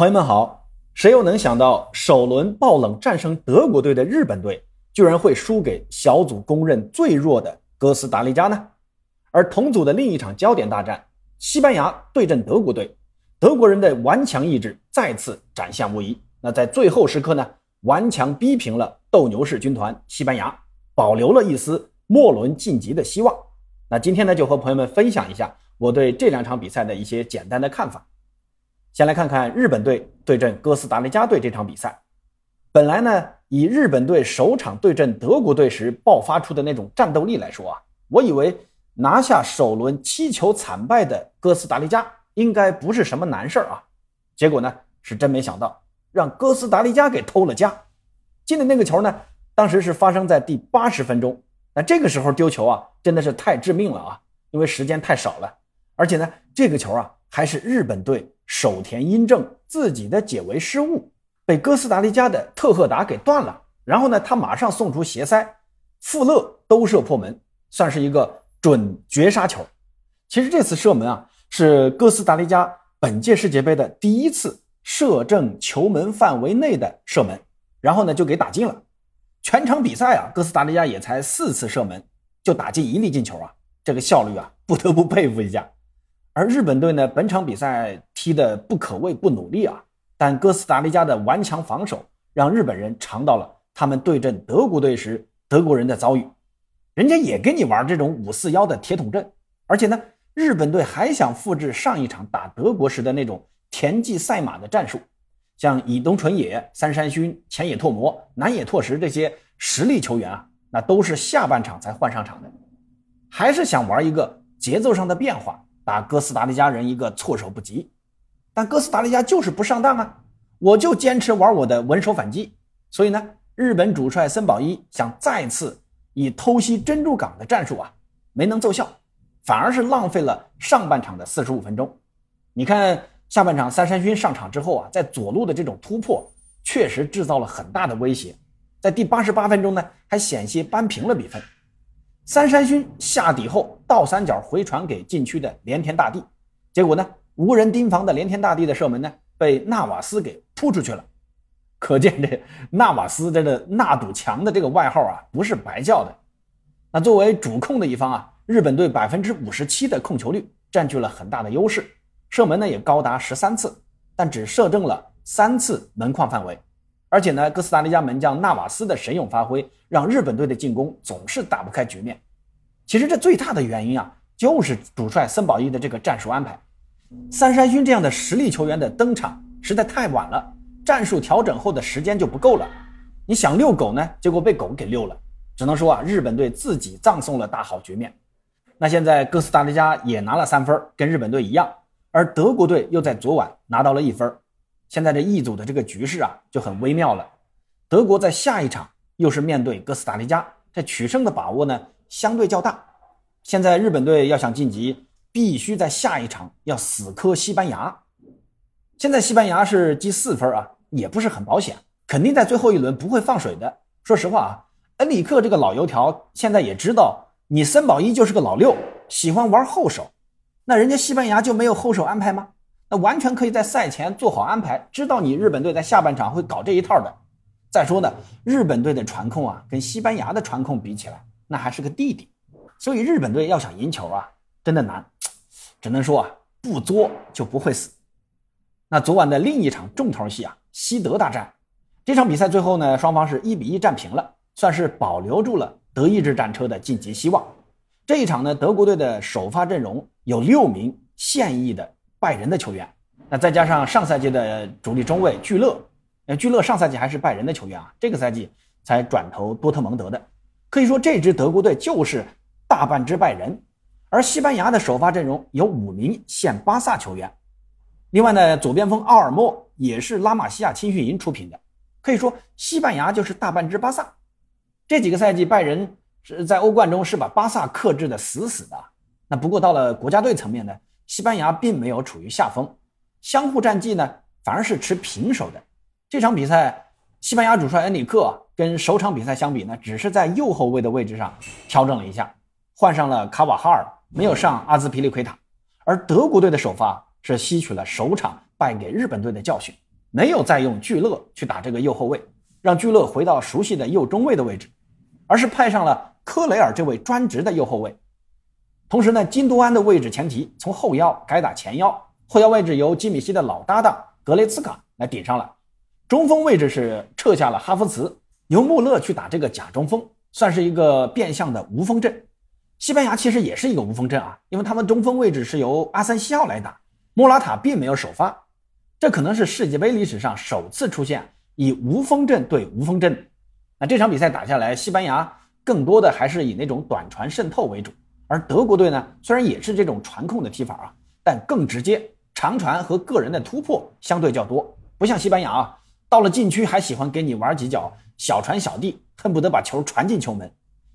朋友们好，谁又能想到首轮爆冷战胜德国队的日本队，居然会输给小组公认最弱的哥斯达黎加呢？而同组的另一场焦点大战，西班牙对阵德国队，德国人的顽强意志再次展现无遗。那在最后时刻呢，顽强逼平了斗牛士军团西班牙，保留了一丝末轮晋级的希望。那今天呢，就和朋友们分享一下我对这两场比赛的一些简单的看法。先来看看日本队对阵哥斯达黎加队这场比赛。本来呢，以日本队首场对阵德国队时爆发出的那种战斗力来说啊，我以为拿下首轮七球惨败的哥斯达黎加应该不是什么难事儿啊。结果呢，是真没想到让哥斯达黎加给偷了家。进的那个球呢，当时是发生在第八十分钟。那这个时候丢球啊，真的是太致命了啊，因为时间太少了，而且呢，这个球啊还是日本队。守田英正自己的解围失误，被哥斯达黎加的特赫达给断了。然后呢，他马上送出斜塞，富勒兜射破门，算是一个准绝杀球。其实这次射门啊，是哥斯达黎加本届世界杯的第一次射正球门范围内的射门，然后呢就给打进了。全场比赛啊，哥斯达黎加也才四次射门就打进一粒进球啊，这个效率啊，不得不佩服一下。而日本队呢，本场比赛踢得不可谓不努力啊，但哥斯达黎加的顽强防守让日本人尝到了他们对阵德国队时德国人的遭遇。人家也跟你玩这种五四幺的铁桶阵，而且呢，日本队还想复制上一场打德国时的那种田忌赛马的战术，像以东纯也、三山勋、前野拓磨、南野拓实这些实力球员啊，那都是下半场才换上场的，还是想玩一个节奏上的变化。打哥斯达黎加人一个措手不及，但哥斯达黎加就是不上当啊！我就坚持玩我的稳守反击，所以呢，日本主帅森保一想再次以偷袭珍珠港的战术啊，没能奏效，反而是浪费了上半场的四十五分钟。你看下半场三山勋上场之后啊，在左路的这种突破确实制造了很大的威胁，在第八十八分钟呢，还险些扳平了比分。三山勋下底后倒三角回传给禁区的连田大地，结果呢，无人盯防的连天大地的射门呢被纳瓦斯给扑出去了。可见这纳瓦斯这个纳堵墙的这个外号啊不是白叫的。那作为主控的一方啊，日本队百分之五十七的控球率占据了很大的优势，射门呢也高达十三次，但只射正了三次门框范围。而且呢，哥斯达黎加门将纳瓦斯的神勇发挥，让日本队的进攻总是打不开局面。其实这最大的原因啊，就是主帅森保一的这个战术安排。三山勋这样的实力球员的登场实在太晚了，战术调整后的时间就不够了。你想遛狗呢，结果被狗给遛了。只能说啊，日本队自己葬送了大好局面。那现在哥斯达黎加也拿了三分，跟日本队一样，而德国队又在昨晚拿到了一分。现在这一组的这个局势啊就很微妙了。德国在下一场又是面对哥斯达黎加，这取胜的把握呢相对较大。现在日本队要想晋级，必须在下一场要死磕西班牙。现在西班牙是积四分啊，也不是很保险，肯定在最后一轮不会放水的。说实话啊，恩里克这个老油条现在也知道你森保一就是个老六，喜欢玩后手。那人家西班牙就没有后手安排吗？那完全可以在赛前做好安排，知道你日本队在下半场会搞这一套的。再说呢，日本队的传控啊，跟西班牙的传控比起来，那还是个弟弟。所以日本队要想赢球啊，真的难。只能说啊，不作就不会死。那昨晚的另一场重头戏啊，西德大战，这场比赛最后呢，双方是一比一战平了，算是保留住了德意志战车的晋级希望。这一场呢，德国队的首发阵容有六名现役的。拜仁的球员，那再加上上赛季的主力中卫聚勒，呃，聚勒上赛季还是拜仁的球员啊，这个赛季才转投多特蒙德的，可以说这支德国队就是大半支拜仁。而西班牙的首发阵容有五名现巴萨球员，另外呢，左边锋奥尔莫也是拉玛西亚青训营出品的，可以说西班牙就是大半支巴萨。这几个赛季拜仁是在欧冠中是把巴萨克制的死死的，那不过到了国家队层面呢？西班牙并没有处于下风，相互战绩呢反而是持平手的。这场比赛，西班牙主帅恩里克跟首场比赛相比呢，只是在右后卫的位置上调整了一下，换上了卡瓦哈尔，没有上阿兹皮利奎塔。而德国队的首发是吸取了首场败给日本队的教训，没有再用聚勒去打这个右后卫，让聚勒回到熟悉的右中卫的位置，而是派上了科雷尔这位专职的右后卫。同时呢，金多安的位置前提从后腰改打前腰，后腰位置由基米希的老搭档格雷茨卡来顶上了。中锋位置是撤下了哈弗茨，由穆勒去打这个假中锋，算是一个变相的无锋阵。西班牙其实也是一个无锋阵啊，因为他们中锋位置是由阿森西奥来打，莫拉塔并没有首发，这可能是世界杯历史上首次出现以无锋阵对无锋阵。那这场比赛打下来，西班牙更多的还是以那种短传渗透为主。而德国队呢，虽然也是这种传控的踢法啊，但更直接，长传和个人的突破相对较多，不像西班牙啊，到了禁区还喜欢给你玩几脚小传小递，恨不得把球传进球门。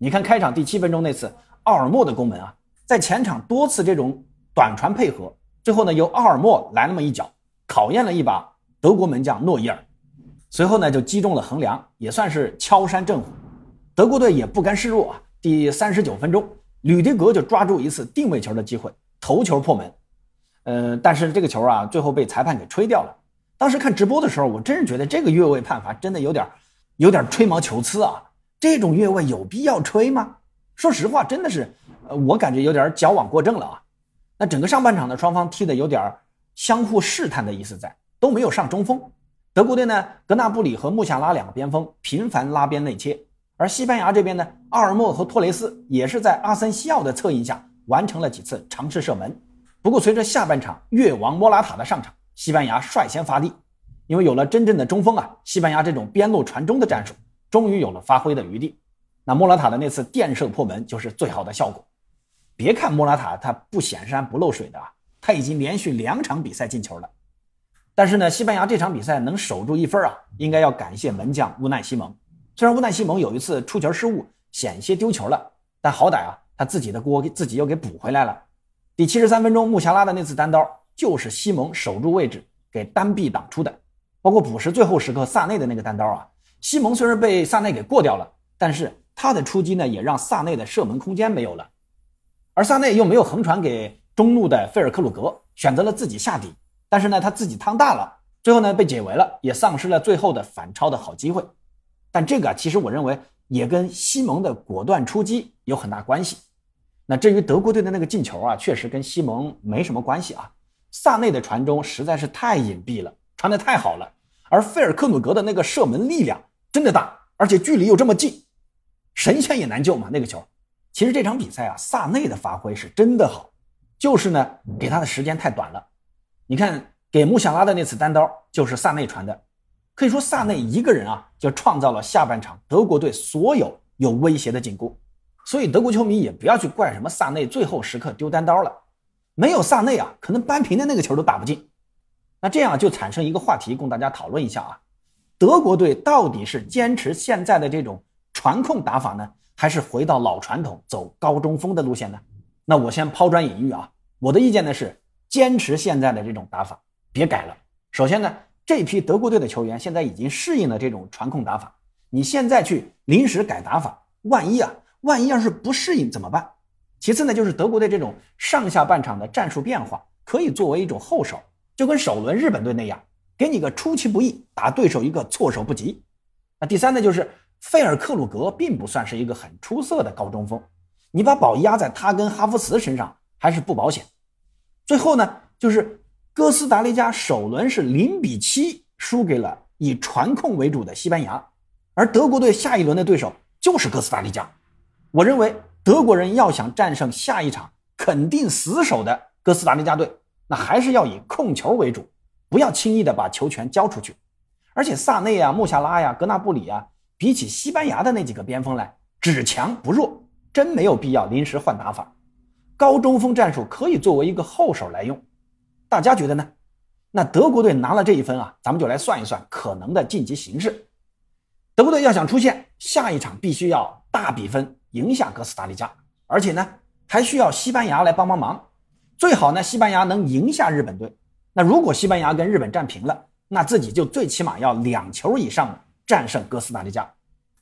你看开场第七分钟那次奥尔莫的攻门啊，在前场多次这种短传配合，最后呢由奥尔莫来那么一脚，考验了一把德国门将诺伊尔，随后呢就击中了横梁，也算是敲山震虎。德国队也不甘示弱啊，第三十九分钟。吕迪格就抓住一次定位球的机会，头球破门。嗯，但是这个球啊，最后被裁判给吹掉了。当时看直播的时候，我真是觉得这个越位判罚真的有点，有点吹毛求疵啊！这种越位有必要吹吗？说实话，真的是，呃，我感觉有点矫枉过正了啊。那整个上半场呢双方踢的有点相互试探的意思在，都没有上中锋。德国队呢，格纳布里和穆夏拉两个边锋频繁拉边内切。而西班牙这边呢，奥尔莫和托雷斯也是在阿森西奥的策应下完成了几次尝试射门。不过，随着下半场越王莫拉塔的上场，西班牙率先发力，因为有了真正的中锋啊，西班牙这种边路传中的战术终于有了发挥的余地。那莫拉塔的那次电射破门就是最好的效果。别看莫拉塔他不显山不漏水的啊，他已经连续两场比赛进球了。但是呢，西班牙这场比赛能守住一分啊，应该要感谢门将乌奈西蒙。虽然乌奈西蒙有一次出球失误，险些丢球了，但好歹啊，他自己的锅给自己又给补回来了。第七十三分钟，穆夏拉的那次单刀就是西蒙守住位置给单臂挡出的。包括补时最后时刻萨内的那个单刀啊，西蒙虽然被萨内给过掉了，但是他的出击呢，也让萨内的射门空间没有了。而萨内又没有横传给中路的费尔克鲁格，选择了自己下底，但是呢，他自己趟大了，最后呢被解围了，也丧失了最后的反超的好机会。但这个啊，其实我认为也跟西蒙的果断出击有很大关系。那至于德国队的那个进球啊，确实跟西蒙没什么关系啊。萨内的传中实在是太隐蔽了，传的太好了。而费尔克鲁格的那个射门力量真的大，而且距离又这么近，神仙也难救嘛那个球。其实这场比赛啊，萨内的发挥是真的好，就是呢给他的时间太短了。你看给穆夏拉的那次单刀就是萨内传的。可以说，萨内一个人啊，就创造了下半场德国队所有有威胁的进攻。所以，德国球迷也不要去怪什么萨内最后时刻丢单刀了。没有萨内啊，可能扳平的那个球都打不进。那这样就产生一个话题，供大家讨论一下啊：德国队到底是坚持现在的这种传控打法呢，还是回到老传统走高中锋的路线呢？那我先抛砖引玉啊，我的意见呢是坚持现在的这种打法，别改了。首先呢。这批德国队的球员现在已经适应了这种传控打法，你现在去临时改打法，万一啊，万一要是不适应怎么办？其次呢，就是德国队这种上下半场的战术变化，可以作为一种后手，就跟首轮日本队那样，给你个出其不意，打对手一个措手不及。那第三呢，就是费尔克鲁格并不算是一个很出色的高中锋，你把宝压在他跟哈弗茨身上还是不保险。最后呢，就是。哥斯达黎加首轮是零比七输给了以传控为主的西班牙，而德国队下一轮的对手就是哥斯达黎加。我认为德国人要想战胜下一场肯定死守的哥斯达黎加队，那还是要以控球为主，不要轻易的把球权交出去。而且萨内啊、穆夏拉呀、格纳布里啊，比起西班牙的那几个边锋来，只强不弱，真没有必要临时换打法。高中锋战术可以作为一个后手来用。大家觉得呢？那德国队拿了这一分啊，咱们就来算一算可能的晋级形势。德国队要想出线，下一场必须要大比分赢下哥斯达黎加，而且呢还需要西班牙来帮帮忙。最好呢西班牙能赢下日本队。那如果西班牙跟日本战平了，那自己就最起码要两球以上了战胜哥斯达黎加。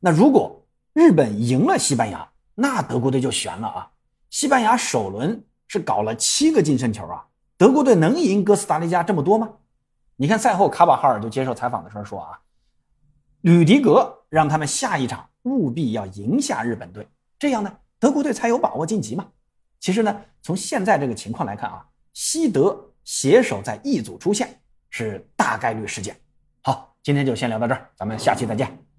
那如果日本赢了西班牙，那德国队就悬了啊！西班牙首轮是搞了七个净胜球啊。德国队能赢哥斯达黎加这么多吗？你看赛后卡瓦哈尔就接受采访的时候说啊，吕迪格让他们下一场务必要赢下日本队，这样呢，德国队才有把握晋级嘛。其实呢，从现在这个情况来看啊，西德携手在一组出线是大概率事件。今天就先聊到这儿，咱们下期再见。